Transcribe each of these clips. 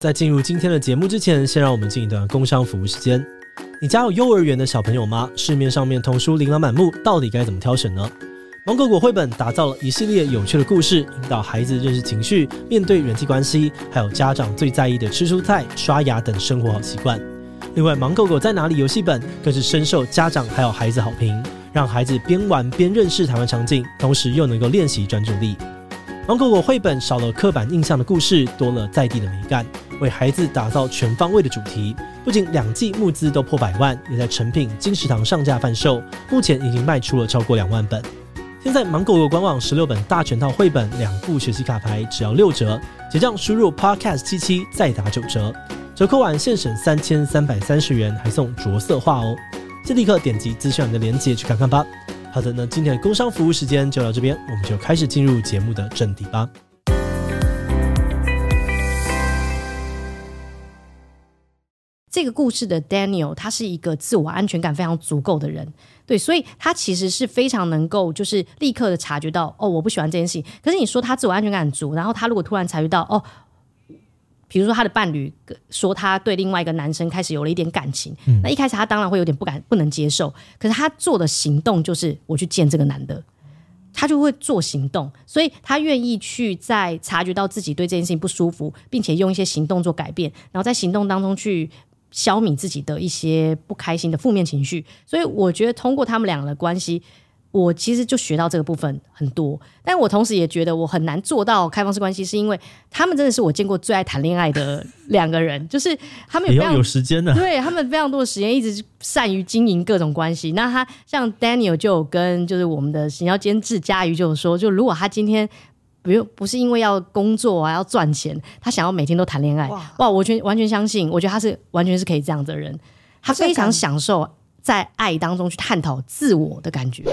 在进入今天的节目之前，先让我们进一段工商服务时间。你家有幼儿园的小朋友吗？市面上面童书琳琅满目，到底该怎么挑选呢？芒果果绘本打造了一系列有趣的故事，引导孩子认识情绪，面对人际关系，还有家长最在意的吃蔬菜、刷牙等生活好习惯。另外，芒果果在哪里游戏本更是深受家长还有孩子好评，让孩子边玩边认识台湾场景，同时又能够练习专注力。芒果果绘本少了刻板印象的故事，多了在地的美感。为孩子打造全方位的主题，不仅两季募资都破百万，也在成品、金石堂上架贩售，目前已经卖出了超过两万本。现在芒果果官网十六本大全套绘本、两副学习卡牌只要六折，结账输入 podcast 七七再打九折，折扣完现省三千三百三十元，还送着色画哦！就立刻点击资讯栏的链接去看看吧。好的，那今天的工商服务时间就到这边，我们就开始进入节目的正题吧。这个故事的 Daniel，他是一个自我安全感非常足够的人，对，所以他其实是非常能够，就是立刻的察觉到，哦，我不喜欢这件事情。可是你说他自我安全感足，然后他如果突然察觉到，哦，比如说他的伴侣说他对另外一个男生开始有了一点感情，嗯、那一开始他当然会有点不敢、不能接受。可是他做的行动就是我去见这个男的，他就会做行动，所以他愿意去在察觉到自己对这件事情不舒服，并且用一些行动做改变，然后在行动当中去。消弭自己的一些不开心的负面情绪，所以我觉得通过他们两个的关系，我其实就学到这个部分很多。但我同时也觉得我很难做到开放式关系，是因为他们真的是我见过最爱谈恋爱的两个人，就是他们有非常有时间的，对他们非常多的时间，一直善于经营各种关系。那他像 Daniel 就有跟就是我们的行销监制佳瑜就有说，就如果他今天。不用，不是因为要工作啊，要赚钱，他想要每天都谈恋爱。哇，哇，我全完全相信，我觉得他是完全是可以这样的人，他非常享受在爱当中去探讨自我的感觉。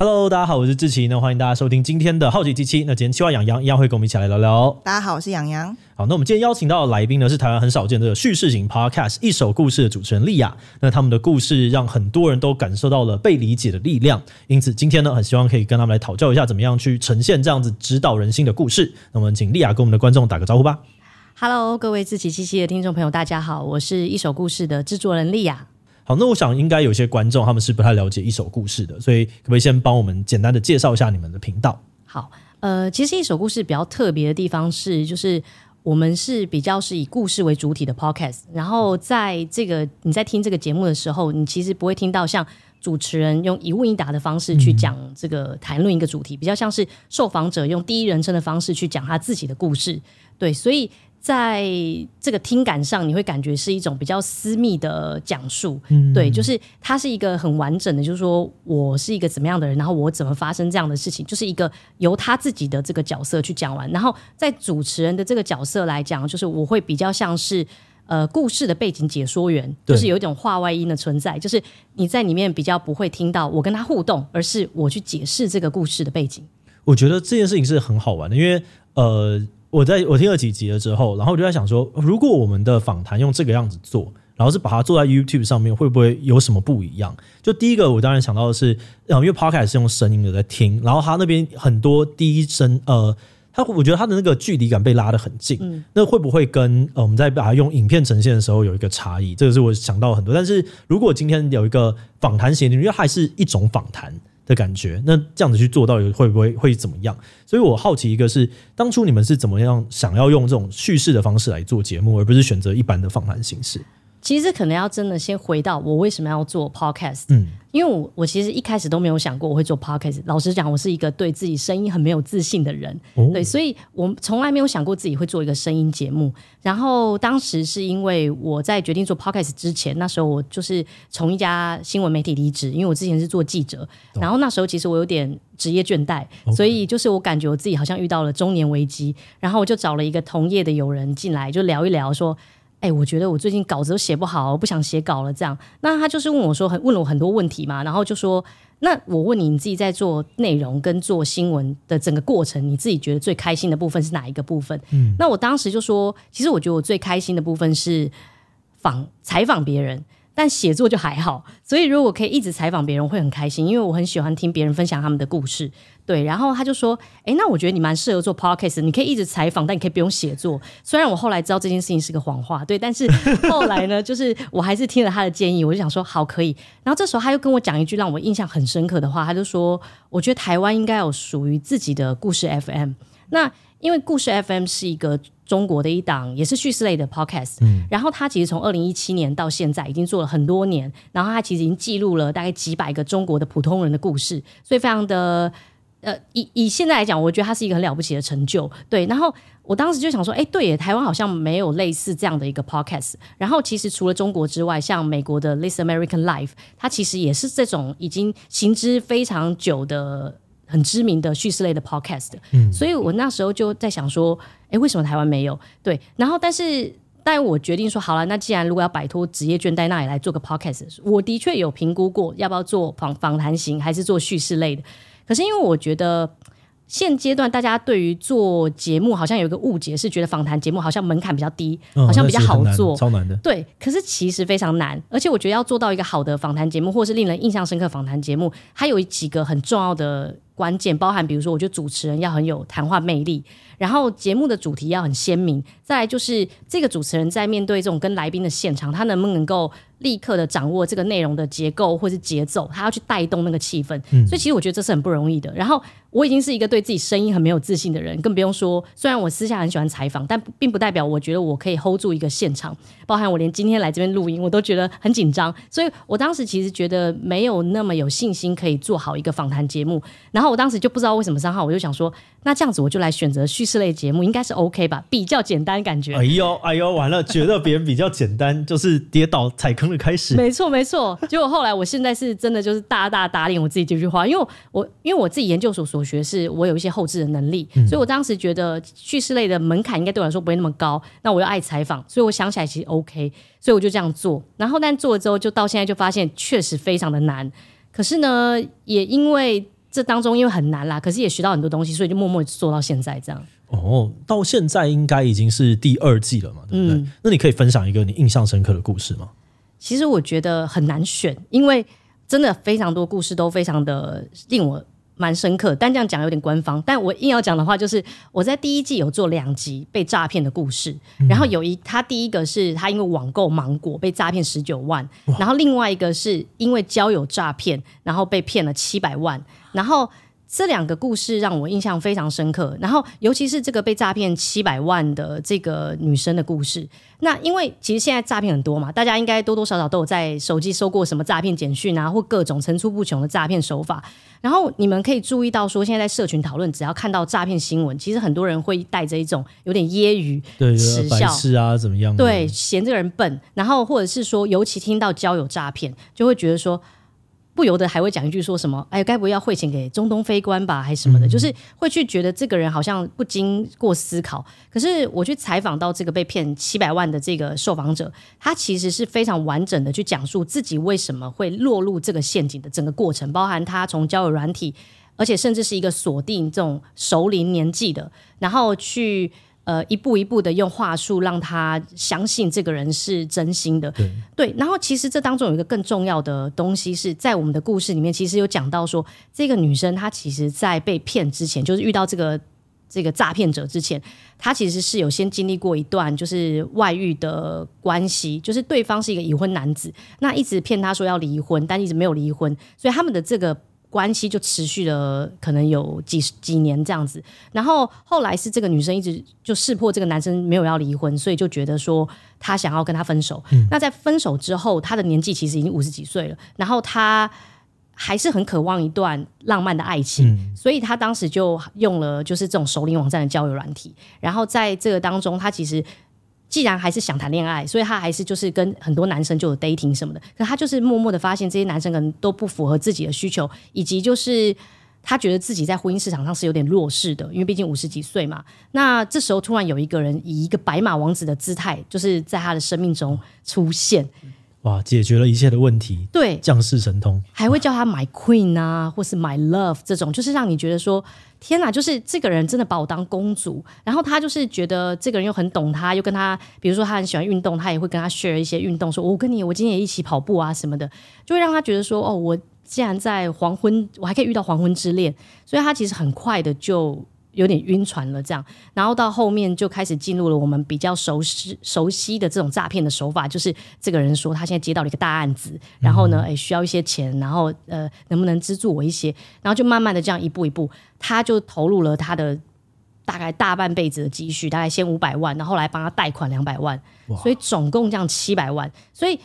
Hello，大家好，我是志奇，那欢迎大家收听今天的好奇机器。那今天企划洋洋一样会跟我们一起来聊聊。大家好，我是洋洋。好，那我们今天邀请到的来宾呢，是台湾很少见的叙事型 Podcast 一手故事的主持人莉亚。那他们的故事让很多人都感受到了被理解的力量，因此今天呢，很希望可以跟他们来讨教一下，怎么样去呈现这样子指导人心的故事。那我们请莉亚跟我们的观众打个招呼吧。Hello，各位志祺七七的听众朋友，大家好，我是一手故事的制作人莉亚。好，那我想应该有些观众他们是不太了解一手故事的，所以可不可以先帮我们简单的介绍一下你们的频道？好，呃，其实一手故事比较特别的地方是，就是我们是比较是以故事为主体的 podcast，然后在这个你在听这个节目的时候，你其实不会听到像主持人用一问一答的方式去讲这个谈论一个主题，嗯、比较像是受访者用第一人称的方式去讲他自己的故事，对，所以。在这个听感上，你会感觉是一种比较私密的讲述，嗯、对，就是它是一个很完整的，就是说我是一个怎么样的人，然后我怎么发生这样的事情，就是一个由他自己的这个角色去讲完。然后在主持人的这个角色来讲，就是我会比较像是呃故事的背景解说员，就是有一种话外音的存在，就是你在里面比较不会听到我跟他互动，而是我去解释这个故事的背景。我觉得这件事情是很好玩的，因为呃。我在我听了几集了之后，然后我就在想说，如果我们的访谈用这个样子做，然后是把它做在 YouTube 上面，会不会有什么不一样？就第一个，我当然想到的是，因为 Podcast 是用声音的在听，然后他那边很多第一声，呃，他我觉得他的那个距离感被拉得很近，嗯，那会不会跟呃我们在把它用影片呈现的时候有一个差异？这个是我想到很多。但是如果今天有一个访谈型，因为还是一种访谈。的感觉，那这样子去做到底会不会会怎么样？所以我好奇一个是，当初你们是怎么样想要用这种叙事的方式来做节目，而不是选择一般的访谈形式？其实可能要真的先回到我为什么要做 podcast，嗯，因为我我其实一开始都没有想过我会做 podcast。老实讲，我是一个对自己声音很没有自信的人，哦、对，所以我从来没有想过自己会做一个声音节目。然后当时是因为我在决定做 podcast 之前，那时候我就是从一家新闻媒体离职，因为我之前是做记者，然后那时候其实我有点职业倦怠，哦、所以就是我感觉我自己好像遇到了中年危机，然后我就找了一个同业的友人进来，就聊一聊说。哎，我觉得我最近稿子都写不好，我不想写稿了。这样，那他就是问我说，很问了我很多问题嘛，然后就说，那我问你，你自己在做内容跟做新闻的整个过程，你自己觉得最开心的部分是哪一个部分？嗯，那我当时就说，其实我觉得我最开心的部分是访采访别人。但写作就还好。所以如果可以一直采访别人，会很开心，因为我很喜欢听别人分享他们的故事。对，然后他就说：“哎，那我觉得你蛮适合做 podcast，你可以一直采访，但你可以不用写作。”虽然我后来知道这件事情是个谎话，对，但是后来呢，就是我还是听了他的建议，我就想说好可以。然后这时候他又跟我讲一句让我印象很深刻的话，他就说：“我觉得台湾应该有属于自己的故事 FM。”那因为故事 FM 是一个中国的一档也是叙事类的 podcast，嗯，然后它其实从二零一七年到现在已经做了很多年，然后它其实已经记录了大概几百个中国的普通人的故事，所以非常的。呃，以以现在来讲，我觉得它是一个很了不起的成就，对。然后我当时就想说，哎，对耶，台湾好像没有类似这样的一个 podcast。然后其实除了中国之外，像美国的《This American Life》，它其实也是这种已经行之非常久的、很知名的叙事类的 podcast。嗯，所以我那时候就在想说，哎，为什么台湾没有？对。然后，但是，但我决定说，好了，那既然如果要摆脱职业倦怠，那也来做个 podcast。我的确有评估过，要不要做访访谈型，还是做叙事类的。可是因为我觉得现阶段大家对于做节目好像有一个误解，是觉得访谈节目好像门槛比较低，嗯、好像比较好做，超难的。对，可是其实非常难，而且我觉得要做到一个好的访谈节目，或是令人印象深刻访谈节目，它有几个很重要的关键，包含比如说，我觉得主持人要很有谈话魅力，然后节目的主题要很鲜明，再来就是这个主持人在面对这种跟来宾的现场，他能不能够立刻的掌握这个内容的结构或是节奏，他要去带动那个气氛，嗯、所以其实我觉得这是很不容易的。然后我已经是一个对自己声音很没有自信的人，更不用说，虽然我私下很喜欢采访，但并不代表我觉得我可以 hold 住一个现场。包含我连今天来这边录音，我都觉得很紧张，所以我当时其实觉得没有那么有信心可以做好一个访谈节目。然后我当时就不知道为什么三号，我就想说，那这样子我就来选择叙事类节目，应该是 OK 吧，比较简单感觉。哎呦哎呦，完了，觉得别人比较简单，就是跌倒踩坑的开始。没错。没错，结果后来我现在是真的就是大大打脸我自己这句话，因为我因为我自己研究所所学是我有一些后置的能力，嗯、所以我当时觉得叙事类的门槛应该对我来说不会那么高。那我又爱采访，所以我想起来其实 OK，所以我就这样做。然后但做了之后，就到现在就发现确实非常的难。可是呢，也因为这当中因为很难啦，可是也学到很多东西，所以就默默做到现在这样。哦，到现在应该已经是第二季了嘛，对不对？嗯、那你可以分享一个你印象深刻的故事吗？其实我觉得很难选，因为真的非常多故事都非常的令我蛮深刻。但这样讲有点官方，但我硬要讲的话，就是我在第一季有做两集被诈骗的故事。嗯、然后有一他第一个是他因为网购芒果被诈骗十九万，然后另外一个是因为交友诈骗，然后被骗了七百万，然后。这两个故事让我印象非常深刻，然后尤其是这个被诈骗七百万的这个女生的故事。那因为其实现在诈骗很多嘛，大家应该多多少少都有在手机收过什么诈骗简讯啊，或各种层出不穷的诈骗手法。然后你们可以注意到说，现在在社群讨论，只要看到诈骗新闻，其实很多人会带着一种有点揶揄、对耻笑是啊，怎么样？对，嫌这个人笨，然后或者是说，尤其听到交友诈骗，就会觉得说。不由得还会讲一句说什么？哎，该不会要汇钱给中东非官吧，还是什么的？嗯、就是会去觉得这个人好像不经过思考。可是我去采访到这个被骗七百万的这个受访者，他其实是非常完整的去讲述自己为什么会落入这个陷阱的整个过程，包含他从交友软体，而且甚至是一个锁定这种熟龄年纪的，然后去。呃，一步一步的用话术让他相信这个人是真心的，对，对。然后其实这当中有一个更重要的东西是在我们的故事里面，其实有讲到说，这个女生她其实在被骗之前，就是遇到这个这个诈骗者之前，她其实是有先经历过一段就是外遇的关系，就是对方是一个已婚男子，那一直骗她说要离婚，但一直没有离婚，所以他们的这个。关系就持续了可能有几几年这样子，然后后来是这个女生一直就识破这个男生没有要离婚，所以就觉得说他想要跟他分手。嗯、那在分手之后，他的年纪其实已经五十几岁了，然后他还是很渴望一段浪漫的爱情，嗯、所以他当时就用了就是这种熟龄网站的交友软体，然后在这个当中，他其实。既然还是想谈恋爱，所以他还是就是跟很多男生就有 dating 什么的。可他就是默默的发现这些男生可能都不符合自己的需求，以及就是他觉得自己在婚姻市场上是有点弱势的，因为毕竟五十几岁嘛。那这时候突然有一个人以一个白马王子的姿态，就是在他的生命中出现。哇，解决了一切的问题，对，降世神通，还会叫他 My Queen 啊，或是 My Love 这种，就是让你觉得说，天哪，就是这个人真的把我当公主。然后他就是觉得这个人又很懂他，又跟他，比如说他很喜欢运动，他也会跟他 share 一些运动，说我跟你，我今天也一起跑步啊什么的，就会让他觉得说，哦，我既然在黄昏，我还可以遇到黄昏之恋，所以他其实很快的就。有点晕船了，这样，然后到后面就开始进入了我们比较熟悉熟悉的这种诈骗的手法，就是这个人说他现在接到了一个大案子，然后呢，诶需要一些钱，然后呃，能不能资助我一些？然后就慢慢的这样一步一步，他就投入了他的大概大半辈子的积蓄，大概先五百万，然后来帮他贷款两百万，所以总共这样七百万，所以。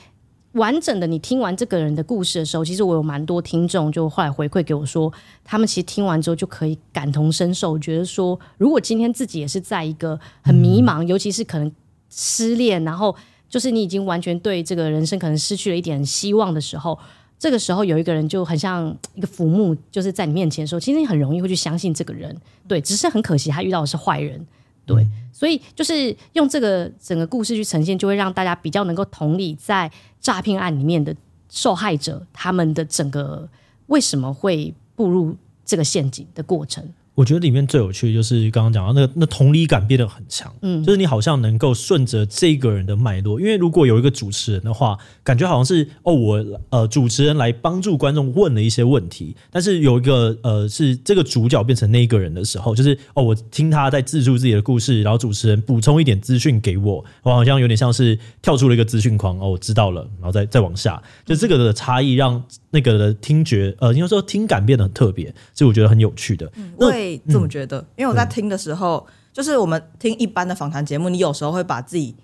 完整的，你听完这个人的故事的时候，其实我有蛮多听众就后来回馈给我说，他们其实听完之后就可以感同身受，觉得说，如果今天自己也是在一个很迷茫，嗯、尤其是可能失恋，然后就是你已经完全对这个人生可能失去了一点希望的时候，这个时候有一个人就很像一个浮木，就是在你面前的时候，其实你很容易会去相信这个人，对，只是很可惜他遇到的是坏人。对，所以就是用这个整个故事去呈现，就会让大家比较能够同理在诈骗案里面的受害者，他们的整个为什么会步入这个陷阱的过程。我觉得里面最有趣的就是刚刚讲到那个，那同理感变得很强，嗯，就是你好像能够顺着这个人的脉络，因为如果有一个主持人的话，感觉好像是哦，我呃主持人来帮助观众问了一些问题，但是有一个呃是这个主角变成那一个人的时候，就是哦我听他在自述自己的故事，然后主持人补充一点资讯给我，我好像有点像是跳出了一个资讯框哦，我知道了，然后再再往下，就这个的差异让。那个的听觉，呃，应该说听感变得很特别，所以我觉得很有趣的。我会这么觉得，嗯、因为我在听的时候，就是我们听一般的访谈节目，你有时候会把自己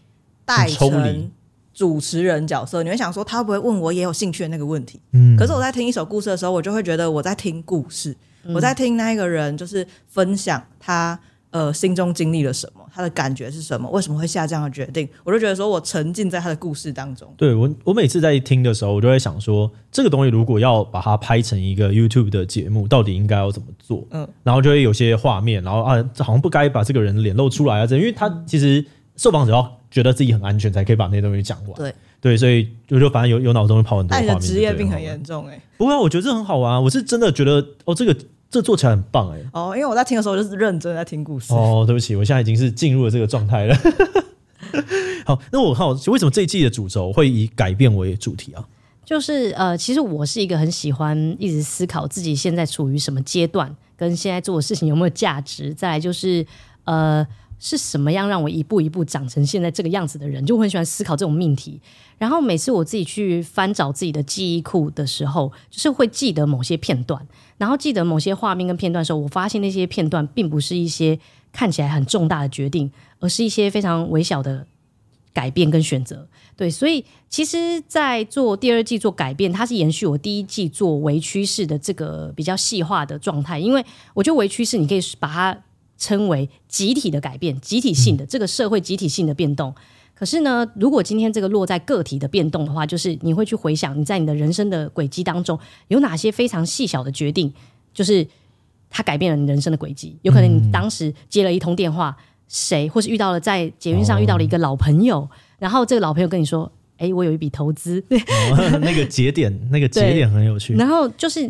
带成主持人角色，你会想说他会不会问我也有兴趣的那个问题？嗯，可是我在听一首故事的时候，我就会觉得我在听故事，嗯、我在听那一个人就是分享他。呃，心中经历了什么？他的感觉是什么？为什么会下这样的决定？我就觉得说，我沉浸在他的故事当中。对我，我每次在听的时候，我就会想说，这个东西如果要把它拍成一个 YouTube 的节目，到底应该要怎么做？嗯，然后就会有些画面，然后啊，好像不该把这个人脸露出来啊，这因为他其实受访者要觉得自己很安全，才可以把那些东西讲完。对对，所以我就反正有有脑中会跑很多画面。你的职业病很严重哎、欸。不过我觉得这很好玩啊，我是真的觉得哦，这个。这做起来很棒哎、欸！哦，因为我在听的时候就是认真在听故事。哦，对不起，我现在已经是进入了这个状态了。好，那我看我为什么这一季的主轴会以改变为主题啊？就是呃，其实我是一个很喜欢一直思考自己现在处于什么阶段，跟现在做的事情有没有价值。再来就是呃。是什么样让我一步一步长成现在这个样子的人？就我很喜欢思考这种命题。然后每次我自己去翻找自己的记忆库的时候，就是会记得某些片段，然后记得某些画面跟片段的时候，我发现那些片段并不是一些看起来很重大的决定，而是一些非常微小的改变跟选择。对，所以其实，在做第二季做改变，它是延续我第一季做微趋势的这个比较细化的状态。因为我觉得微趋势，你可以把它。称为集体的改变，集体性的这个社会集体性的变动。可是呢，如果今天这个落在个体的变动的话，就是你会去回想你在你的人生的轨迹当中有哪些非常细小的决定，就是它改变了你人生的轨迹。有可能你当时接了一通电话，谁或是遇到了在捷运上遇到了一个老朋友，然后这个老朋友跟你说：“哎，我有一笔投资。” 那个节点，那个节点很有趣。然后就是，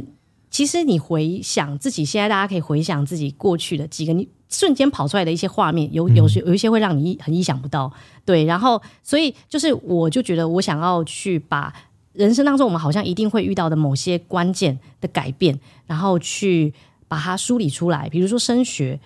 其实你回想自己，现在大家可以回想自己过去的几个你。瞬间跑出来的一些画面，有有些有一些会让你很意想不到，对。然后，所以就是我就觉得，我想要去把人生当中我们好像一定会遇到的某些关键的改变，然后去把它梳理出来。比如说升学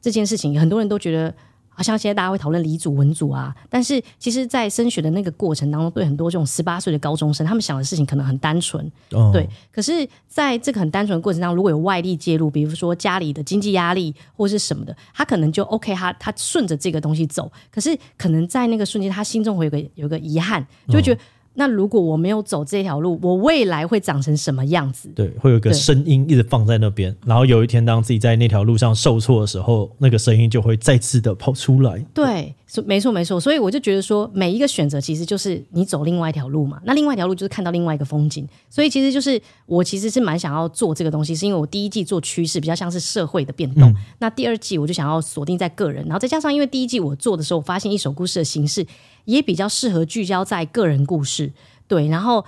这件事情，很多人都觉得。好像现在大家会讨论理组文组啊，但是其实，在升学的那个过程当中，对很多这种十八岁的高中生，他们想的事情可能很单纯，哦、对。可是，在这个很单纯的过程当中，如果有外力介入，比如说家里的经济压力或是什么的，他可能就 OK，他他顺着这个东西走。可是，可能在那个瞬间，他心中会有个有个遗憾，就会觉得。哦那如果我没有走这条路，我未来会长成什么样子？对，会有一个声音一直放在那边，然后有一天当自己在那条路上受挫的时候，那个声音就会再次的跑出来。对，没错没错。所以我就觉得说，每一个选择其实就是你走另外一条路嘛。那另外一条路就是看到另外一个风景。所以其实就是我其实是蛮想要做这个东西，是因为我第一季做趋势比较像是社会的变动，嗯、那第二季我就想要锁定在个人，然后再加上因为第一季我做的时候，我发现一手故事的形式也比较适合聚焦在个人故事。对，然后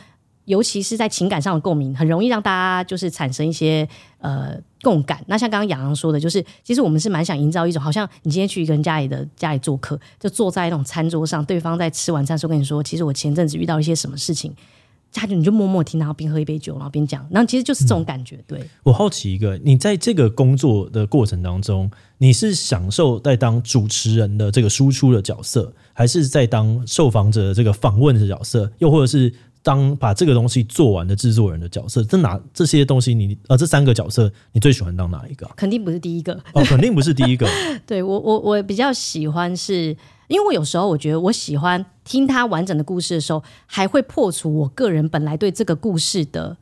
尤其是在情感上的共鸣，很容易让大家就是产生一些呃共感。那像刚刚洋洋说的，就是其实我们是蛮想营造一种，好像你今天去一个人家里的家里做客，就坐在那种餐桌上，对方在吃晚餐时候跟你说，其实我前阵子遇到一些什么事情。他就你就默默听，然后边喝一杯酒，然后边讲，然后其实就是这种感觉。对，我好奇一个，你在这个工作的过程当中，你是享受在当主持人的这个输出的角色，还是在当受访者的这个访问的角色，又或者是当把这个东西做完的制作人的角色？这哪这些东西你呃这三个角色，你最喜欢当哪一个？肯定不是第一个哦，肯定不是第一个。对我我我比较喜欢是。因为我有时候我觉得我喜欢听他完整的故事的时候，还会破除我个人本来对这个故事的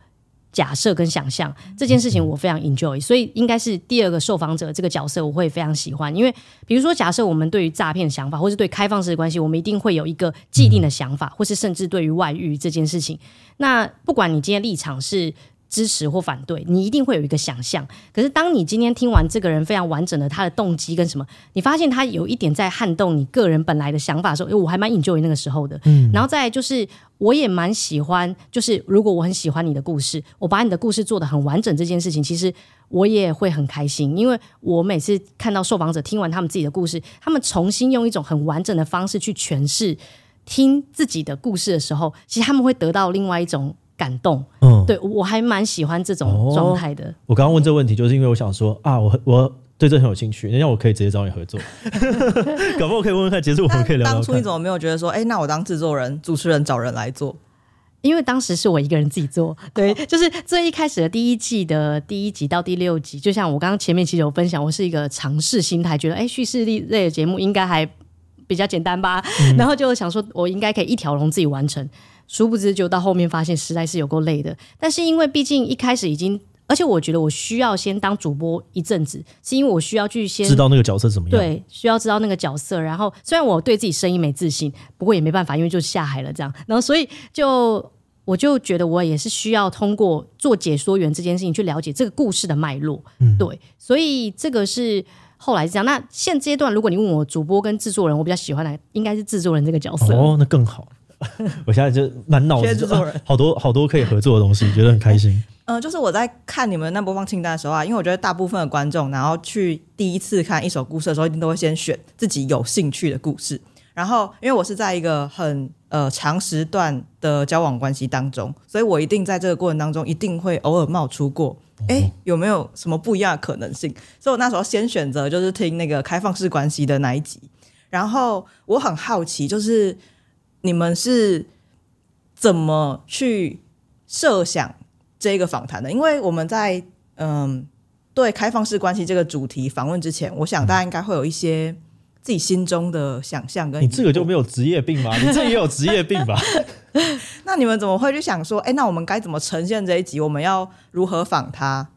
假设跟想象。这件事情我非常 enjoy，所以应该是第二个受访者这个角色我会非常喜欢。因为比如说，假设我们对于诈骗的想法，或是对开放式的关系，我们一定会有一个既定的想法，或是甚至对于外遇这件事情，那不管你今天立场是。支持或反对，你一定会有一个想象。可是，当你今天听完这个人非常完整的他的动机跟什么，你发现他有一点在撼动你个人本来的想法的时候，因为我还蛮 enjoy 那个时候的。嗯，然后再来就是，我也蛮喜欢，就是如果我很喜欢你的故事，我把你的故事做得很完整，这件事情其实我也会很开心，因为我每次看到受访者听完他们自己的故事，他们重新用一种很完整的方式去诠释听自己的故事的时候，其实他们会得到另外一种。感动，嗯，对，我还蛮喜欢这种状态的。哦，我刚刚问这个问题，就是因为我想说啊，我我对这很有兴趣，那我可以直接找你合作。搞不好可以问问看，结束我们可以聊聊。当初你怎么没有觉得说，哎，那我当制作人、主持人找人来做？因为当时是我一个人自己做，对，就是最一开始的第一季的第一集到第六集，就像我刚刚前面其实有分享，我是一个尝试心态，觉得哎，叙事类的节目应该还比较简单吧，嗯、然后就想说我应该可以一条龙自己完成。殊不知，就到后面发现实在是有够累的。但是因为毕竟一开始已经，而且我觉得我需要先当主播一阵子，是因为我需要去先知道那个角色怎么样。对，需要知道那个角色。然后虽然我对自己声音没自信，不过也没办法，因为就下海了这样。然后所以就我就觉得我也是需要通过做解说员这件事情去了解这个故事的脉络。嗯，对，所以这个是后来是这样。那现阶段如果你问我主播跟制作人，我比较喜欢的应该是制作人这个角色。哦，那更好。我现在就满脑子、啊、好多好多可以合作的东西，觉得很开心。嗯、呃，就是我在看你们那播放清单的时候啊，因为我觉得大部分的观众，然后去第一次看一首故事的时候，一定都会先选自己有兴趣的故事。然后，因为我是在一个很呃长时段的交往关系当中，所以我一定在这个过程当中，一定会偶尔冒出过，哎、欸，有没有什么不一样的可能性？所以我那时候先选择就是听那个开放式关系的那一集。然后我很好奇，就是。你们是怎么去设想这个访谈的？因为我们在嗯对开放式关系这个主题访问之前，我想大家应该会有一些自己心中的想象跟。你这个就没有职业病吗？你这也有职业病吧？那你们怎么会去想说，哎，那我们该怎么呈现这一集？我们要如何访他？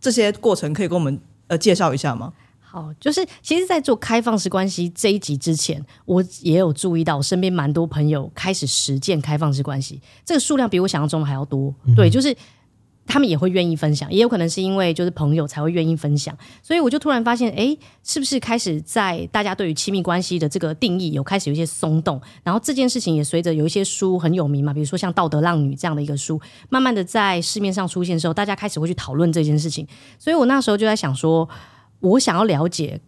这些过程可以跟我们呃介绍一下吗？哦，就是其实，在做开放式关系这一集之前，我也有注意到，我身边蛮多朋友开始实践开放式关系，这个数量比我想象中的还要多。嗯、对，就是他们也会愿意分享，也有可能是因为就是朋友才会愿意分享，所以我就突然发现，哎，是不是开始在大家对于亲密关系的这个定义有开始有一些松动，然后这件事情也随着有一些书很有名嘛，比如说像《道德浪女》这样的一个书，慢慢的在市面上出现的时候，大家开始会去讨论这件事情，所以我那时候就在想说。我想要了解，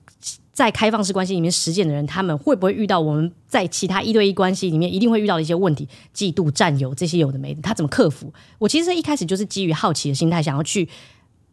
在开放式关系里面实践的人，他们会不会遇到我们在其他一对一关系里面一定会遇到的一些问题，嫉妒、占有这些有的没的，他怎么克服？我其实一开始就是基于好奇的心态，想要去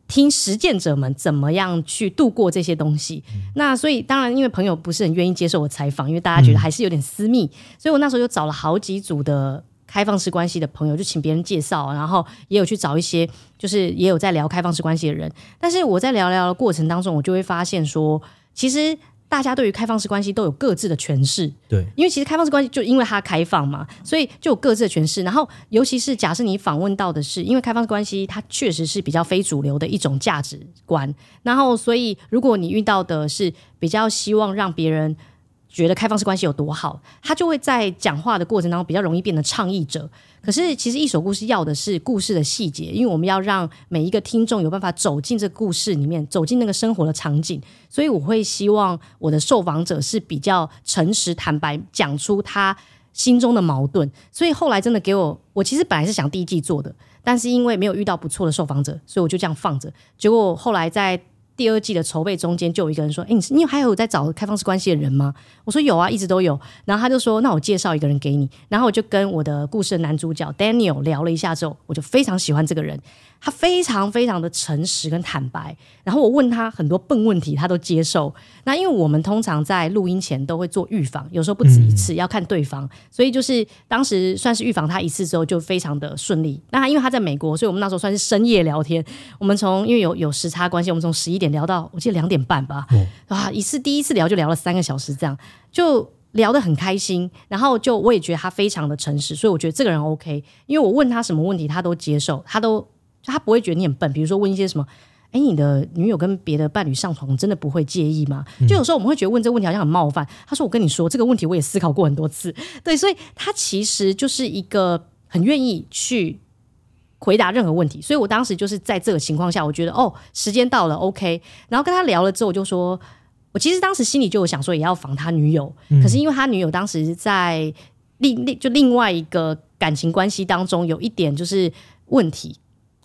听实践者们怎么样去度过这些东西。嗯、那所以当然，因为朋友不是很愿意接受我采访，因为大家觉得还是有点私密，嗯、所以我那时候就找了好几组的。开放式关系的朋友就请别人介绍，然后也有去找一些，就是也有在聊开放式关系的人。但是我在聊聊的过程当中，我就会发现说，其实大家对于开放式关系都有各自的诠释。对，因为其实开放式关系就因为它开放嘛，所以就有各自的诠释。然后，尤其是假设你访问到的是，因为开放式关系它确实是比较非主流的一种价值观。然后，所以如果你遇到的是比较希望让别人。觉得开放式关系有多好，他就会在讲话的过程当中比较容易变得倡议者。可是，其实一手故事要的是故事的细节，因为我们要让每一个听众有办法走进这故事里面，走进那个生活的场景。所以，我会希望我的受访者是比较诚实、坦白，讲出他心中的矛盾，所以后来真的给我，我其实本来是想第一季做的，但是因为没有遇到不错的受访者，所以我就这样放着。结果后来在第二季的筹备中间，就有一个人说：“哎，你你还有在找开放式关系的人吗？”我说：“有啊，一直都有。”然后他就说：“那我介绍一个人给你。”然后我就跟我的故事的男主角 Daniel 聊了一下之后，我就非常喜欢这个人。他非常非常的诚实跟坦白，然后我问他很多笨问题，他都接受。那因为我们通常在录音前都会做预防，有时候不止一次，要看对方，所以就是当时算是预防他一次之后就非常的顺利。那因为他在美国，所以我们那时候算是深夜聊天。我们从因为有有时差关系，我们从十一点聊到我记得两点半吧，啊、一次第一次聊就聊了三个小时，这样就聊得很开心。然后就我也觉得他非常的诚实，所以我觉得这个人 OK，因为我问他什么问题他都接受，他都。他不会觉得你很笨，比如说问一些什么，哎，你的女友跟别的伴侣上床，真的不会介意吗？就有时候我们会觉得问这个问题好像很冒犯。他说：“我跟你说这个问题，我也思考过很多次。”对，所以他其实就是一个很愿意去回答任何问题。所以我当时就是在这个情况下，我觉得哦，时间到了，OK。然后跟他聊了之后，我就说，我其实当时心里就有想说，也要防他女友，可是因为他女友当时在另另就另外一个感情关系当中有一点就是问题。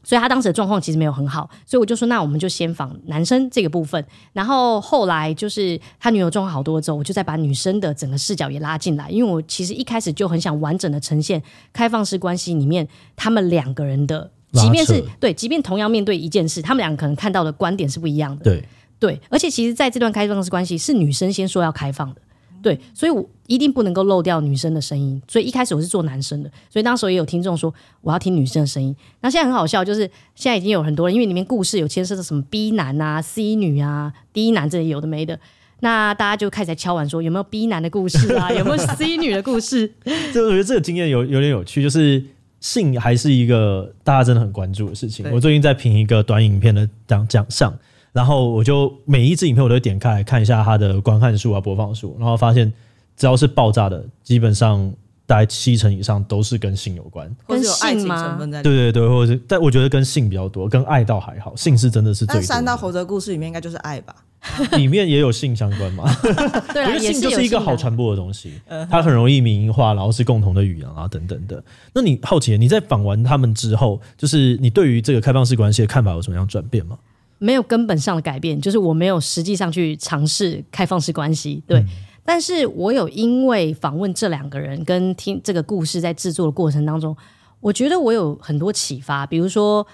所以他当时的状况其实没有很好，所以我就说，那我们就先访男生这个部分，然后后来就是他女友状况好多之后，我就再把女生的整个视角也拉进来，因为我其实一开始就很想完整的呈现开放式关系里面他们两个人的，即便是对，即便同样面对一件事，他们两个可能看到的观点是不一样的，对对，而且其实在这段开放式关系是女生先说要开放的。对，所以我一定不能够漏掉女生的声音。所以一开始我是做男生的，所以当时也有听众说我要听女生的声音。那现在很好笑，就是现在已经有很多人，因为里面故事有牵涉到什么 B 男啊、C 女啊、D 男这里有的没的，那大家就开始在敲碗说有没有 B 男的故事啊，有没有 C 女的故事？就 我觉得这个经验有有点有趣，就是性还是一个大家真的很关注的事情。我最近在评一个短影片的奖奖项。然后我就每一支影片我都会点开来看一下它的观看数啊、播放数，然后发现只要是爆炸的，基本上大概七成以上都是跟性有关，跟性吗？对对对，或者是，但我觉得跟性比较多，跟爱倒还好，性是真的是最多。三到猴子的故事里面应该就是爱吧？里面也有性相关嘛？对，因为性就是一个好传播的东西，它很容易民营化，然后是共同的语言啊等等的。那你好奇，你在访完他们之后，就是你对于这个开放式关系的看法有什么样转变吗？没有根本上的改变，就是我没有实际上去尝试开放式关系，对。嗯、但是我有因为访问这两个人跟听这个故事在制作的过程当中，我觉得我有很多启发，比如说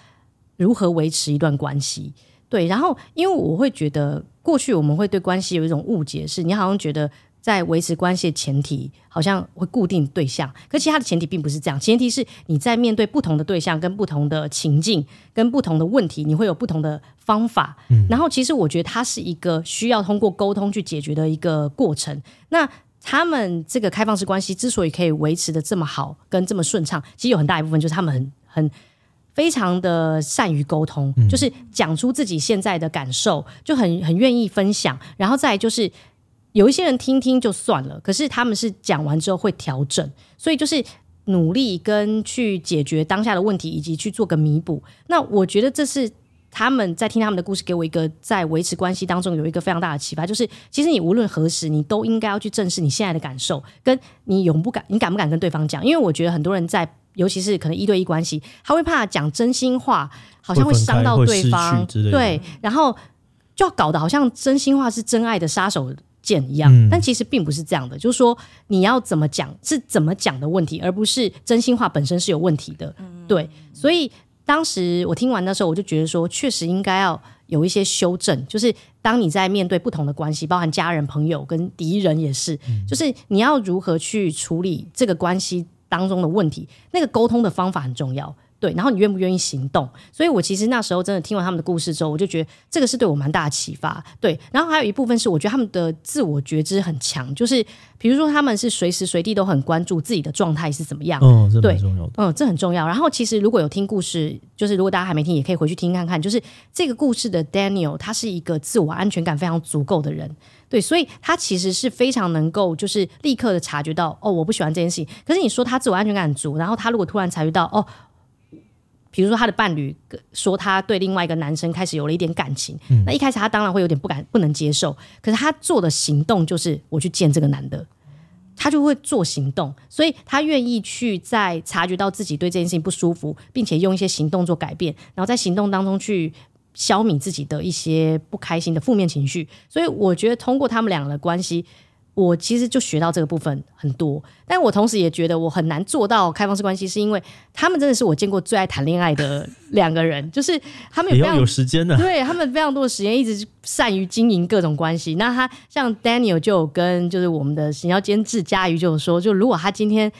如何维持一段关系，对。然后因为我会觉得过去我们会对关系有一种误解，是你好像觉得。在维持关系的前提，好像会固定对象，可其他的前提并不是这样。前提是你在面对不同的对象、跟不同的情境、跟不同的问题，你会有不同的方法。嗯，然后，其实我觉得它是一个需要通过沟通去解决的一个过程。那他们这个开放式关系之所以可以维持的这么好，跟这么顺畅，其实有很大一部分就是他们很很非常的善于沟通，嗯，就是讲出自己现在的感受，就很很愿意分享，然后再就是。有一些人听听就算了，可是他们是讲完之后会调整，所以就是努力跟去解决当下的问题，以及去做个弥补。那我觉得这是他们在听他们的故事，给我一个在维持关系当中有一个非常大的启发，就是其实你无论何时，你都应该要去正视你现在的感受，跟你勇不敢，你敢不敢跟对方讲？因为我觉得很多人在，尤其是可能一对一关系，他会怕讲真心话，好像会伤到对方，对，然后就要搞得好像真心话是真爱的杀手。剑一样，但其实并不是这样的。嗯、就是说，你要怎么讲是怎么讲的问题，而不是真心话本身是有问题的。嗯、对，所以当时我听完的时候，我就觉得说，确实应该要有一些修正。就是当你在面对不同的关系，包含家人、朋友跟敌人也是，嗯、就是你要如何去处理这个关系当中的问题，那个沟通的方法很重要。对，然后你愿不愿意行动？所以我其实那时候真的听完他们的故事之后，我就觉得这个是对我蛮大的启发。对，然后还有一部分是我觉得他们的自我觉知很强，就是比如说他们是随时随地都很关注自己的状态是怎么样。嗯，这很重要的。嗯，这很重要。然后其实如果有听故事，就是如果大家还没听，也可以回去听看看。就是这个故事的 Daniel，他是一个自我安全感非常足够的人。对，所以他其实是非常能够就是立刻的察觉到哦，我不喜欢这件事情。可是你说他自我安全感很足，然后他如果突然察觉到哦。比如说，他的伴侣说他对另外一个男生开始有了一点感情，嗯、那一开始他当然会有点不敢、不能接受。可是他做的行动就是我去见这个男的，他就会做行动，所以他愿意去在察觉到自己对这件事情不舒服，并且用一些行动做改变，然后在行动当中去消弭自己的一些不开心的负面情绪。所以我觉得通过他们两个的关系。我其实就学到这个部分很多，但我同时也觉得我很难做到开放式关系，是因为他们真的是我见过最爱谈恋爱的两个人，就是他们也要有时间的，对他们非常多的时间，一直善于经营各种关系。那他像 Daniel 就有跟就是我们的行销监制佳瑜就有说，就如果他今天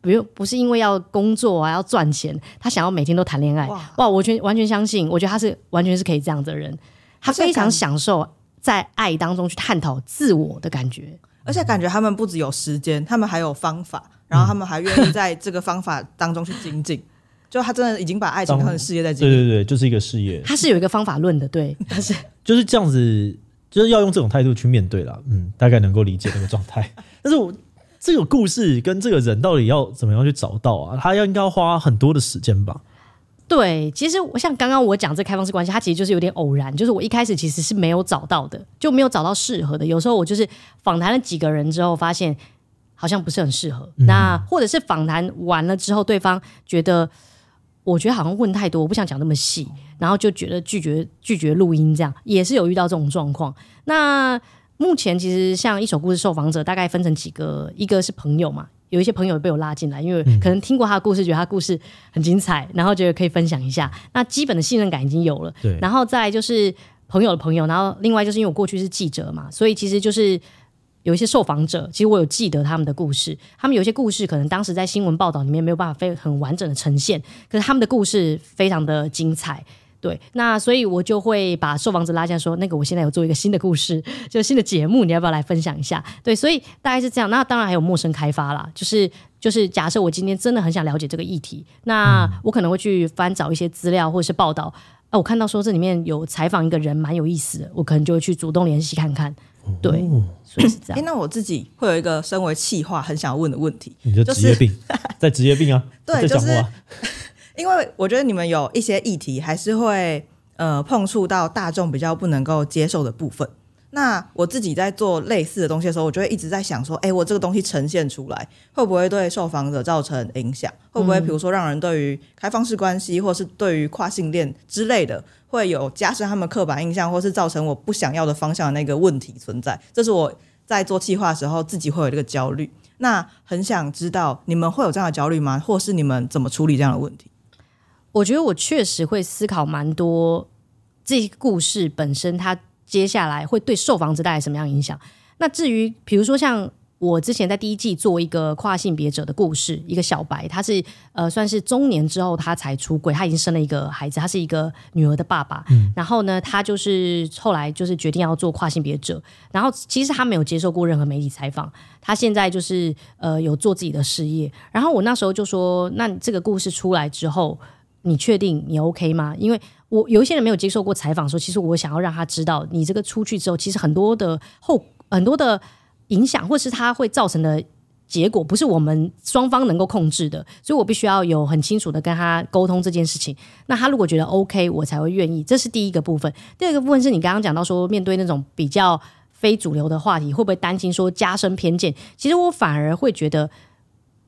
不用不是因为要工作啊要赚钱，他想要每天都谈恋爱，哇，哇，我全完全相信，我觉得他是完全是可以这样子的人，他非常享受在爱当中去探讨自我的感觉。而且感觉他们不只有时间，他们还有方法，然后他们还愿意在这个方法当中去精进。就他真的已经把爱情当成事业在经营。对对对，就是一个事业。他是有一个方法论的，对，他是就是这样子，就是要用这种态度去面对了。嗯，大概能够理解那个状态。但是我这个故事跟这个人到底要怎么样去找到啊？他要应该要花很多的时间吧？对，其实我像刚刚我讲这开放式关系，它其实就是有点偶然，就是我一开始其实是没有找到的，就没有找到适合的。有时候我就是访谈了几个人之后，发现好像不是很适合。嗯、那或者是访谈完了之后，对方觉得我觉得好像问太多，我不想讲那么细，然后就觉得拒绝拒绝录音，这样也是有遇到这种状况。那目前其实像一手故事受访者，大概分成几个，一个是朋友嘛。有一些朋友被我拉进来，因为可能听过他的故事，觉得他故事很精彩，然后觉得可以分享一下。那基本的信任感已经有了，对。然后再来就是朋友的朋友，然后另外就是因为我过去是记者嘛，所以其实就是有一些受访者，其实我有记得他们的故事。他们有些故事可能当时在新闻报道里面没有办法非很完整的呈现，可是他们的故事非常的精彩。对，那所以我就会把受访者拉进来说，那个我现在有做一个新的故事，就新的节目，你要不要来分享一下？对，所以大概是这样。那当然还有陌生开发啦，就是就是假设我今天真的很想了解这个议题，那我可能会去翻找一些资料或者是报道。啊，我看到说这里面有采访一个人蛮有意思的，我可能就会去主动联系看看。对，所以是这样。哎，那我自己会有一个身为企划很想要问的问题，你的职业病，在职业病啊？对，就是。因为我觉得你们有一些议题还是会呃碰触到大众比较不能够接受的部分。那我自己在做类似的东西的时候，我就会一直在想说，哎，我这个东西呈现出来会不会对受访者造成影响？会不会比如说让人对于开放式关系，或是对于跨性恋之类的，会有加深他们刻板印象，或是造成我不想要的方向的那个问题存在？这是我在做计划的时候自己会有这个焦虑。那很想知道你们会有这样的焦虑吗？或是你们怎么处理这样的问题？我觉得我确实会思考蛮多，这个故事本身它接下来会对受访者带来什么样影响。那至于比如说像我之前在第一季做一个跨性别者的故事，一个小白，他是呃算是中年之后他才出轨，他已经生了一个孩子，他是一个女儿的爸爸。嗯，然后呢，他就是后来就是决定要做跨性别者，然后其实他没有接受过任何媒体采访，他现在就是呃有做自己的事业。然后我那时候就说，那这个故事出来之后。你确定你 OK 吗？因为我有一些人没有接受过采访，说其实我想要让他知道，你这个出去之后，其实很多的后很多的影响，或是他会造成的结果，不是我们双方能够控制的，所以我必须要有很清楚的跟他沟通这件事情。那他如果觉得 OK，我才会愿意。这是第一个部分。第二个部分是你刚刚讲到说，面对那种比较非主流的话题，会不会担心说加深偏见？其实我反而会觉得。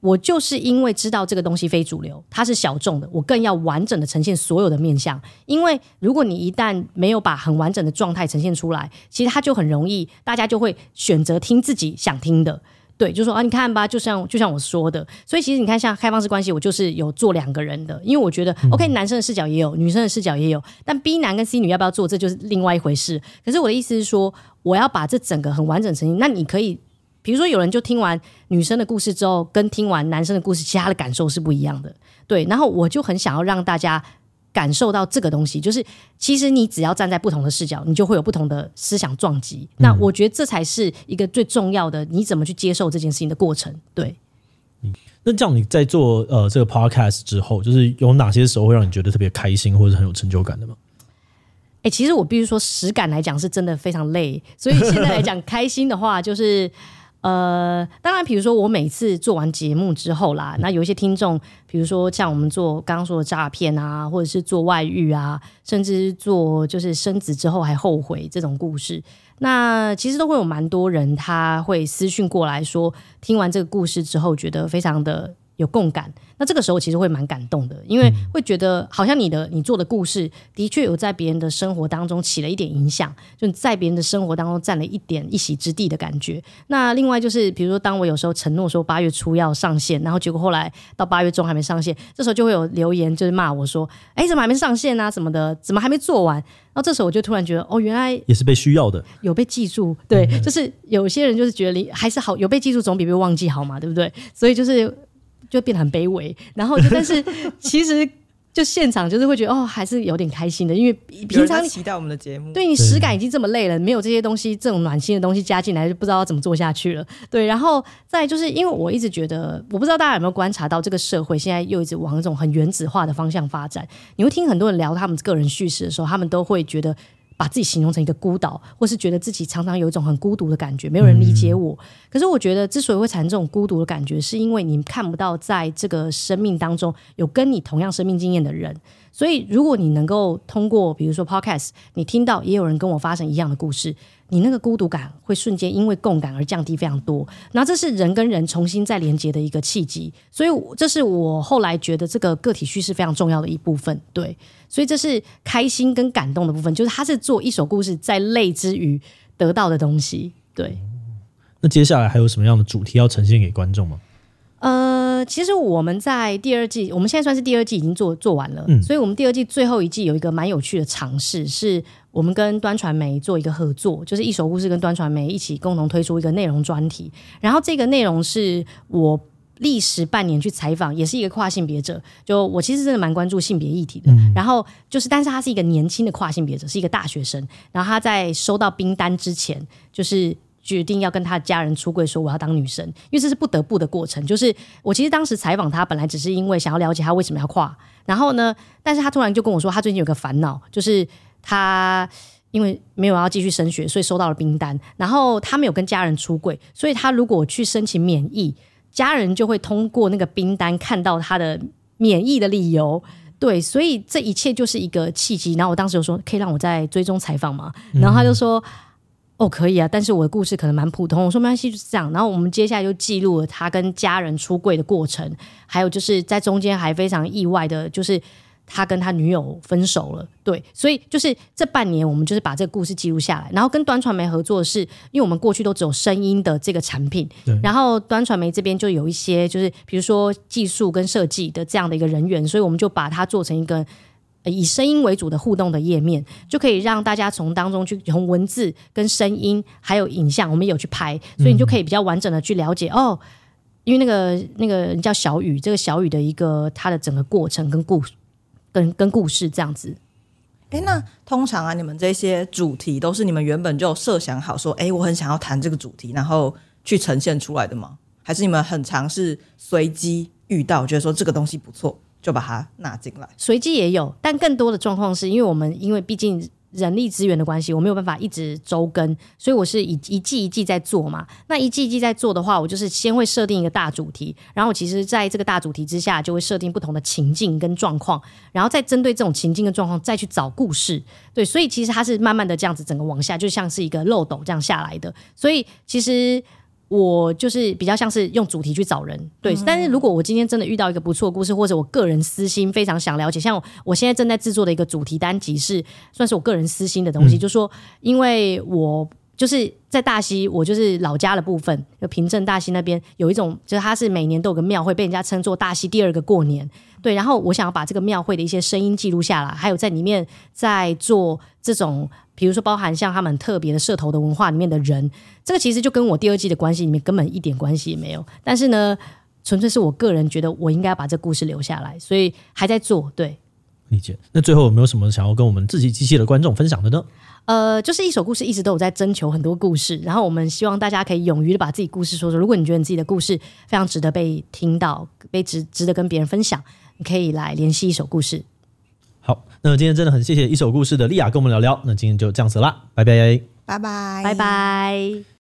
我就是因为知道这个东西非主流，它是小众的，我更要完整的呈现所有的面相。因为如果你一旦没有把很完整的状态呈现出来，其实它就很容易，大家就会选择听自己想听的。对，就说啊，你看吧，就像就像我说的，所以其实你看，像开放式关系，我就是有做两个人的，因为我觉得、嗯、OK，男生的视角也有，女生的视角也有，但 B 男跟 C 女要不要做，这就是另外一回事。可是我的意思是说，我要把这整个很完整呈现，那你可以。比如说，有人就听完女生的故事之后，跟听完男生的故事，其他的感受是不一样的。对，然后我就很想要让大家感受到这个东西，就是其实你只要站在不同的视角，你就会有不同的思想撞击。嗯。那我觉得这才是一个最重要的，你怎么去接受这件事情的过程。对，嗯，那这样你在做呃这个 podcast 之后，就是有哪些时候会让你觉得特别开心或者很有成就感的吗？哎、欸，其实我必须说，实感来讲是真的非常累，所以现在来讲开心的话就是。呃，当然，比如说我每次做完节目之后啦，那有一些听众，比如说像我们做刚刚说的诈骗啊，或者是做外遇啊，甚至做就是生子之后还后悔这种故事，那其实都会有蛮多人他会私讯过来说，听完这个故事之后觉得非常的。有共感，那这个时候其实会蛮感动的，因为会觉得好像你的你做的故事的确有在别人的生活当中起了一点影响，就在别人的生活当中占了一点一席之地的感觉。那另外就是，比如说当我有时候承诺说八月初要上线，然后结果后来到八月中还没上线，这时候就会有留言就是骂我说：“哎，怎么还没上线啊？什么的，怎么还没做完？”然后这时候我就突然觉得，哦，原来也是被需要的，有被记住。对，就是有些人就是觉得你还是好，有被记住总比被忘记好嘛，对不对？所以就是。就变得很卑微，然后就但是 其实就现场就是会觉得哦，还是有点开心的，因为平常期待我们的节目，对你实感已经这么累了，没有这些东西，这种暖心的东西加进来，就不知道要怎么做下去了。对，然后再就是因为我一直觉得，我不知道大家有没有观察到，这个社会现在又一直往一种很原子化的方向发展。你会听很多人聊他们个人叙事的时候，他们都会觉得。把自己形容成一个孤岛，或是觉得自己常常有一种很孤独的感觉，没有人理解我。嗯、可是我觉得，之所以会产生这种孤独的感觉，是因为你看不到在这个生命当中有跟你同样生命经验的人。所以，如果你能够通过，比如说 Podcast，你听到也有人跟我发生一样的故事，你那个孤独感会瞬间因为共感而降低非常多。那这是人跟人重新再连接的一个契机。所以，这是我后来觉得这个个体叙事非常重要的一部分。对，所以这是开心跟感动的部分，就是他是做一首故事在累之余得到的东西。对。那接下来还有什么样的主题要呈现给观众吗？呃，其实我们在第二季，我们现在算是第二季已经做做完了，嗯，所以我们第二季最后一季有一个蛮有趣的尝试，是我们跟端传媒做一个合作，就是一手故事跟端传媒一起共同推出一个内容专题。然后这个内容是我历时半年去采访，也是一个跨性别者，就我其实真的蛮关注性别议题的。嗯、然后就是，但是他是一个年轻的跨性别者，是一个大学生。然后他在收到兵单之前，就是。决定要跟他的家人出柜，说我要当女生，因为这是不得不的过程。就是我其实当时采访他，本来只是因为想要了解他为什么要跨，然后呢，但是他突然就跟我说，他最近有个烦恼，就是他因为没有要继续升学，所以收到了兵单，然后他没有跟家人出柜，所以他如果去申请免疫，家人就会通过那个兵单看到他的免疫的理由。对，所以这一切就是一个契机。然后我当时就说，可以让我再追踪采访吗？然后他就说。嗯哦，可以啊，但是我的故事可能蛮普通。我说没关系，就是这样。然后我们接下来就记录了他跟家人出柜的过程，还有就是在中间还非常意外的，就是他跟他女友分手了。对，所以就是这半年我们就是把这个故事记录下来。然后跟端传媒合作的是，因为我们过去都只有声音的这个产品，对然后端传媒这边就有一些就是比如说技术跟设计的这样的一个人员，所以我们就把它做成一个。以声音为主的互动的页面，就可以让大家从当中去从文字跟声音还有影像，我们有去拍，所以你就可以比较完整的去了解、嗯、哦。因为那个那个人叫小雨，这个小雨的一个他的整个过程跟故跟跟故事这样子。哎，那通常啊，你们这些主题都是你们原本就设想好说，哎，我很想要谈这个主题，然后去呈现出来的吗？还是你们很尝试随机遇到，觉得说这个东西不错？就把它纳进来，随机也有，但更多的状况是因为我们因为毕竟人力资源的关系，我没有办法一直周更，所以我是一一季一季在做嘛。那一季一季在做的话，我就是先会设定一个大主题，然后其实在这个大主题之下，就会设定不同的情境跟状况，然后再针对这种情境跟状况再去找故事。对，所以其实它是慢慢的这样子整个往下，就像是一个漏斗这样下来的。所以其实。我就是比较像是用主题去找人，对。但是如果我今天真的遇到一个不错的故事，或者我个人私心非常想了解，像我现在正在制作的一个主题单集是算是我个人私心的东西，嗯、就是说因为我就是在大溪，我就是老家的部分，就平镇大溪那边有一种，就是它是每年都有个庙会，被人家称作大溪第二个过年。对，然后我想要把这个庙会的一些声音记录下来，还有在里面在做这种，比如说包含像他们特别的社头的文化里面的人，这个其实就跟我第二季的关系里面根本一点关系也没有。但是呢，纯粹是我个人觉得我应该把这故事留下来，所以还在做。对，理解。那最后有没有什么想要跟我们自己机器的观众分享的呢？呃，就是一首故事一直都有在征求很多故事，然后我们希望大家可以勇于的把自己故事说说。如果你觉得你自己的故事非常值得被听到，被值值得跟别人分享。你可以来联系一首故事。好，那今天真的很谢谢一手故事的莉雅跟我们聊聊。那今天就这样子啦，拜拜，拜拜，拜拜。